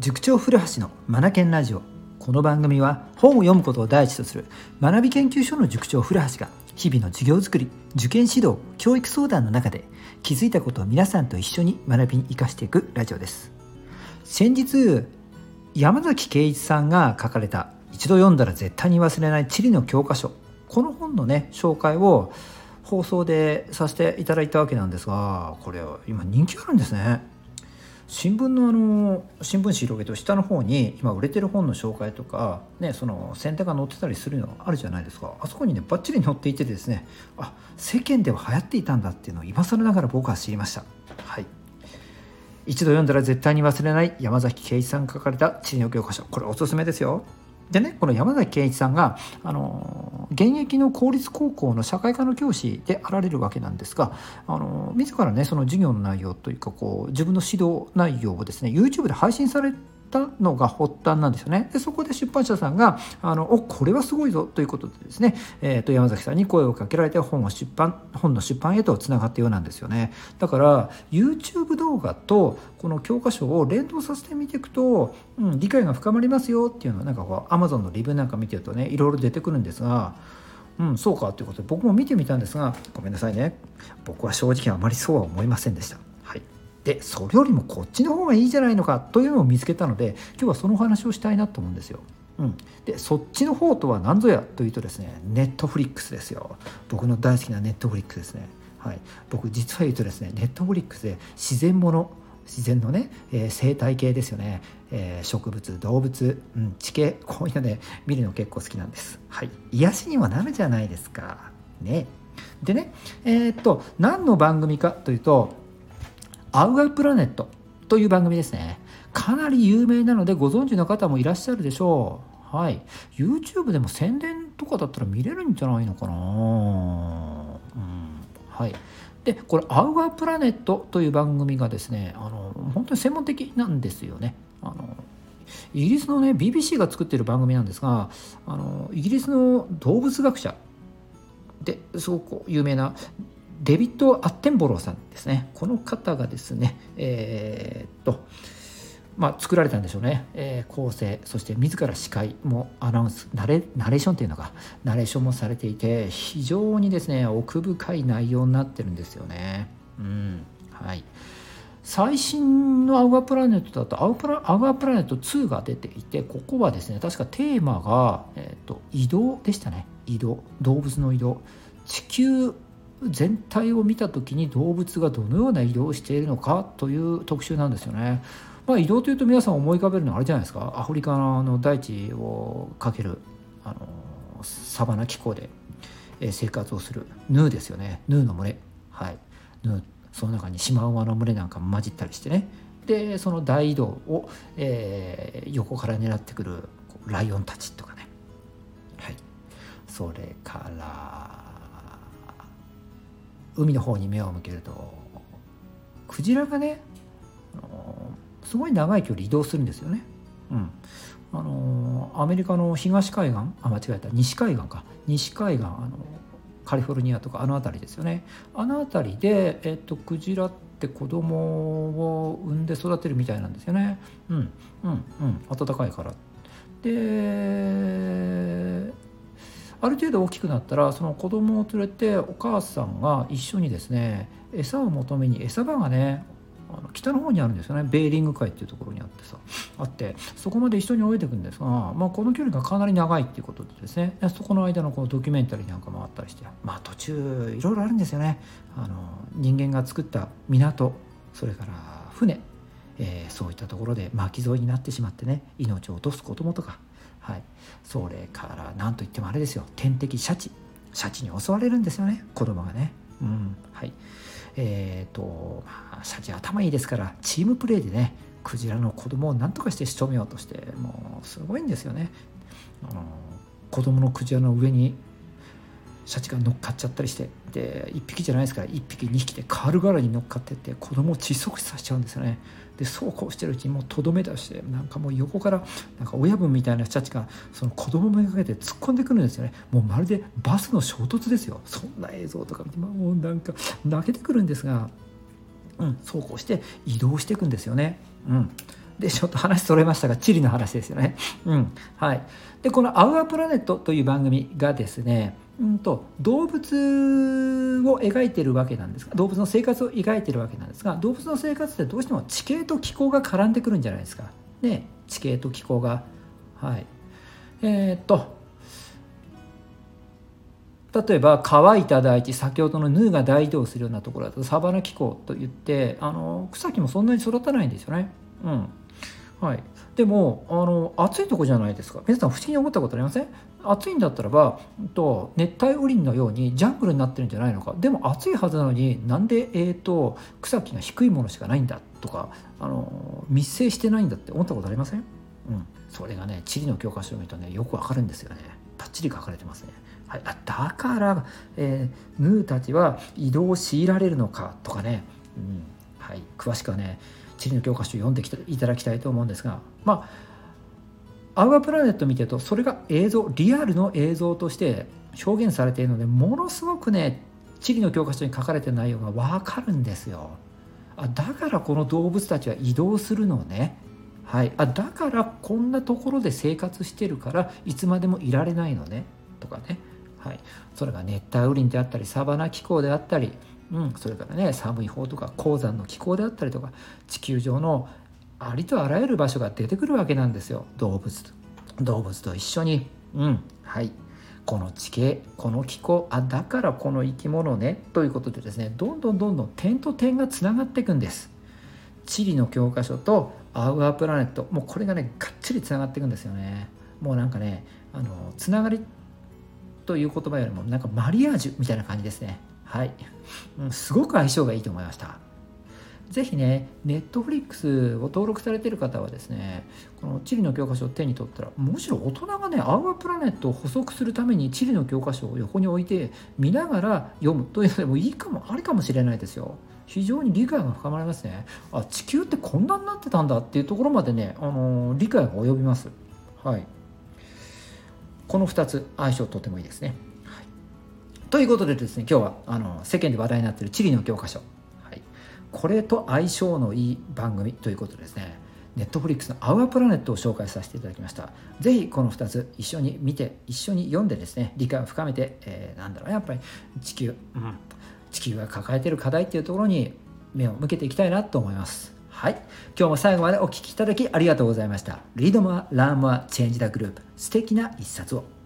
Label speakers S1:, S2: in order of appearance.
S1: 塾長古橋のマナケンラジオ。この番組は本を読むことを第一とする学び研究所の塾長古橋が日々の授業づくり受験指導教育相談の中で気づいたことを皆さんと一緒に学びに生かしていくラジオです。先日山崎圭一さんが書かれた一度読んだら絶対に忘れない地理の教科書。この本のね紹介を放送でさせていただいたわけなんですがこれ今人気あるんですね。新聞のあの新聞紙広げて下の方に今売れてる本の紹介とか、ね、その先手が載ってたりするのあるじゃないですか。あそこにねバッチリ載っていてですねあ世間では流行っていたんだっていうのを今更ながら僕は知りました。はい。一度読んだら絶対に忘れない山崎圭一さんが書かれた地理の教科書。これおすすめですよ。でねこの山崎圭一さんがあの現役の公立高校の社会科の教師であられるわけなんですがあの自らねその授業の内容というかこう自分の指導内容をですね YouTube で配信されたのが発端なんですよね。でそこで出版社さんがあのおこれはすごいぞということでですね、えーと、山崎さんに声をかけられて本を出版本の出版へとつながったようなんですよね。だから YouTube 動画とこの教科書を連動させてみていくと、うん、理解が深まりますよっていうのはなんかこう Amazon のリブなんか見てるとねいろいろ出てくるんですが。うん、そうかということで僕も見てみたんですがごめんなさいね僕は正直あまりそうは思いませんでした。でそれよりもこっちの方がいいじゃないのかというのを見つけたので今日はそのお話をしたいなと思うんですよ。うん、でそっちの方とは何ぞやというとですねネットフリックスですよ。僕の大好きなネットフリックスですね、はい、僕実は言うとですねネットフリックスで自然もの自然のね、えー、生態系ですよね、えー、植物動物、うん、地形こういうのね見るの結構好きなんです。はい。癒しにもなるじゃないですか。ね。でねえー、っと何の番組かというとアウアプラネットという番組ですね。かなり有名なのでご存知の方もいらっしゃるでしょう。はい。YouTube でも宣伝とかだったら見れるんじゃないのかな。うん、はい。で、これ、アウアプラネットという番組がですね、あの本当に専門的なんですよね。あのイギリスのね BBC が作ってる番組なんですがあのイギリスの動物学者ですごく有名なデビッド・アッテンボローさんですね。この方がですねえー、っとまあ、作られたんでしょうね、えー、構成そして自ら司会もアナウンスナレナレーションっていうのがナレーションもされていて非常にですね奥深い内容になってるんですよね。うんはい。最新のアウアプラネットだとアウプラアウアプラネット2が出ていてここはですね確かテーマが、えー、と移動でしたね。移動。動物の移動。地球全体を見た時に動物がどのような移動をしているのかという特集なんですよね。まあ、移動というと皆さん思い浮かべるのはあれじゃないですか。アフリカの大地をかけるあのサバナ気候で生活をするヌーですよね。ヌーの群れ。はい。ヌーその中にシマウマの群れなんか混じったりしてね。でその大移動を、えー、横から狙ってくるライオンたちとかね。はい。それから海の方に目を向けるとクジラがねすごい長い距離移動するんですよね。うん。あのアメリカの東海岸あ間違えた。西海岸か。西海岸あのカリフォルニアとかあの辺りですよね。あの辺りで、えっと、クジラって子供を産んで育てるみたいなんですよね。うんうんうん。暖かいから。である程度大きくなったらその子供を連れてお母さんが一緒にですね餌を求めに餌場がねあの北の方にあるんですよね。ベーリング海っていうところにあってさあってそこまで一緒に泳いでいくんですが、まあ、この距離がかなり長いっていうことでですねそこの間のこのドキュメンタリーなんかもあったりしてまあ途中いろいろあるんですよね。あの人間が作った港それから船、えー、そういったところで巻き添えになってしまってね命を落とす子供とかはい、それから何といってもあれですよ。天敵シャチ。シャチに襲われるんですよね。子供がね。うん。はい。えーとまあ、シャチ頭いいですからチームプレーでねクジラの子供を何とかして仕留めようとしてもうすごいんですよね。あの子供のクジラの上にシャチが乗っかっちゃったりしてで1匹じゃないですから1匹2匹で軽々に乗っかってって子供を窒息死させちゃうんですよね。でそうこうしてるうちにもうとどめ出してなんかもう横からなんか親分みたいな人たちがその子供めがけて突っ込んでくるんですよね。もうまるでバスの衝突ですよ。そんな映像とか見てもうなんか泣けてくるんですが、うん、そうこうして移動していくんですよね。うん。でちょっと話それましたが地理の話ですよね。うん。はい、でこの「アウアプラネット」という番組がですねうんと動物を描いてるわけなんですが動物の生活を描いてるわけなんですが動物の生活ってどうしても地形と気候が絡んでくるんじゃないですか。ね地形と気候が。はいえー、っと例えば乾いた大地先ほどのヌーが大移動するようなところだとサバナ気候といってあの草木もそんなに育たないんですよね。うんはい、でもあの暑いとこじゃないですか。皆さん不思議に思ったことありません？暑いんだったらばと熱帯雨林のようにジャングルになってるんじゃないのか。でも暑いはずなのになんで、えーと、草木が低いものしかないんだ？とかあの密生してないんだって思ったことありません、うん、それがね地理の教科書を見るとねよくわかるんですよね。バッチリ書かれてますね。はい、あだから、えー、ヌーたちは移動を強いられるのか？とかね、うん。はい、詳しくはね地理の教科書を読んできていただきたいと思うんですがまあアウアプラネット見てるとそれが映像リアルの映像として表現されているのでものすごくね地理の教科書に書かれてる内容が分かるんですよ。あだからこの動物たちは移動するのね。はい、あだからこんなところで生活してるからいつまでもいられないのねとかねはい、それが熱帯雨林であったりサバナ気候であったり、うん、それからね寒い方とか高山の気候であったりとか地球上のありとあらゆる場所が出てくるわけなんですよ。動物と動物と一緒に、うん。はい。この地形この気候あだからこの生き物ね。ということでですねどんどんどんどん点と点がつながっていくんです。地理の教科書とアウアープラネットもうこれがねがっちりつながっていくんですよね。もうなんかねあのつながりという言葉よりもなんかマリアージュみたいな感じですね。はい、すごく相性がいいと思いましたぜひね、ネットフリックスを登録されている方はですね、この地理の教科書を手に取ったら、むしろ大人がね、アウアプラネットを補足するために地理の教科書を横に置いて見ながら読むというのでもいいかも、ありかもしれないですよ。非常に理解が深まりますね。あ、地球ってこんなになってたんだっていうところまでね、あのー、理解が及びます。はい。この2つ相性とてもいいですね。ということでですね今日はあの世間で話題になっている地理の教科書、はい、これと相性のいい番組ということですねネットフリックスの「アウアプラネット」を紹介させていただきました。是非この2つ一緒に見て一緒に読んでですね理解を深めて、えー、なんだろうやっぱり地球、うん、地球が抱えている課題っていうところに目を向けていきたいなと思います。はい。今日も最後までお聴きいただきありがとうございました。Read more, learn more, change the group 素敵な一冊を。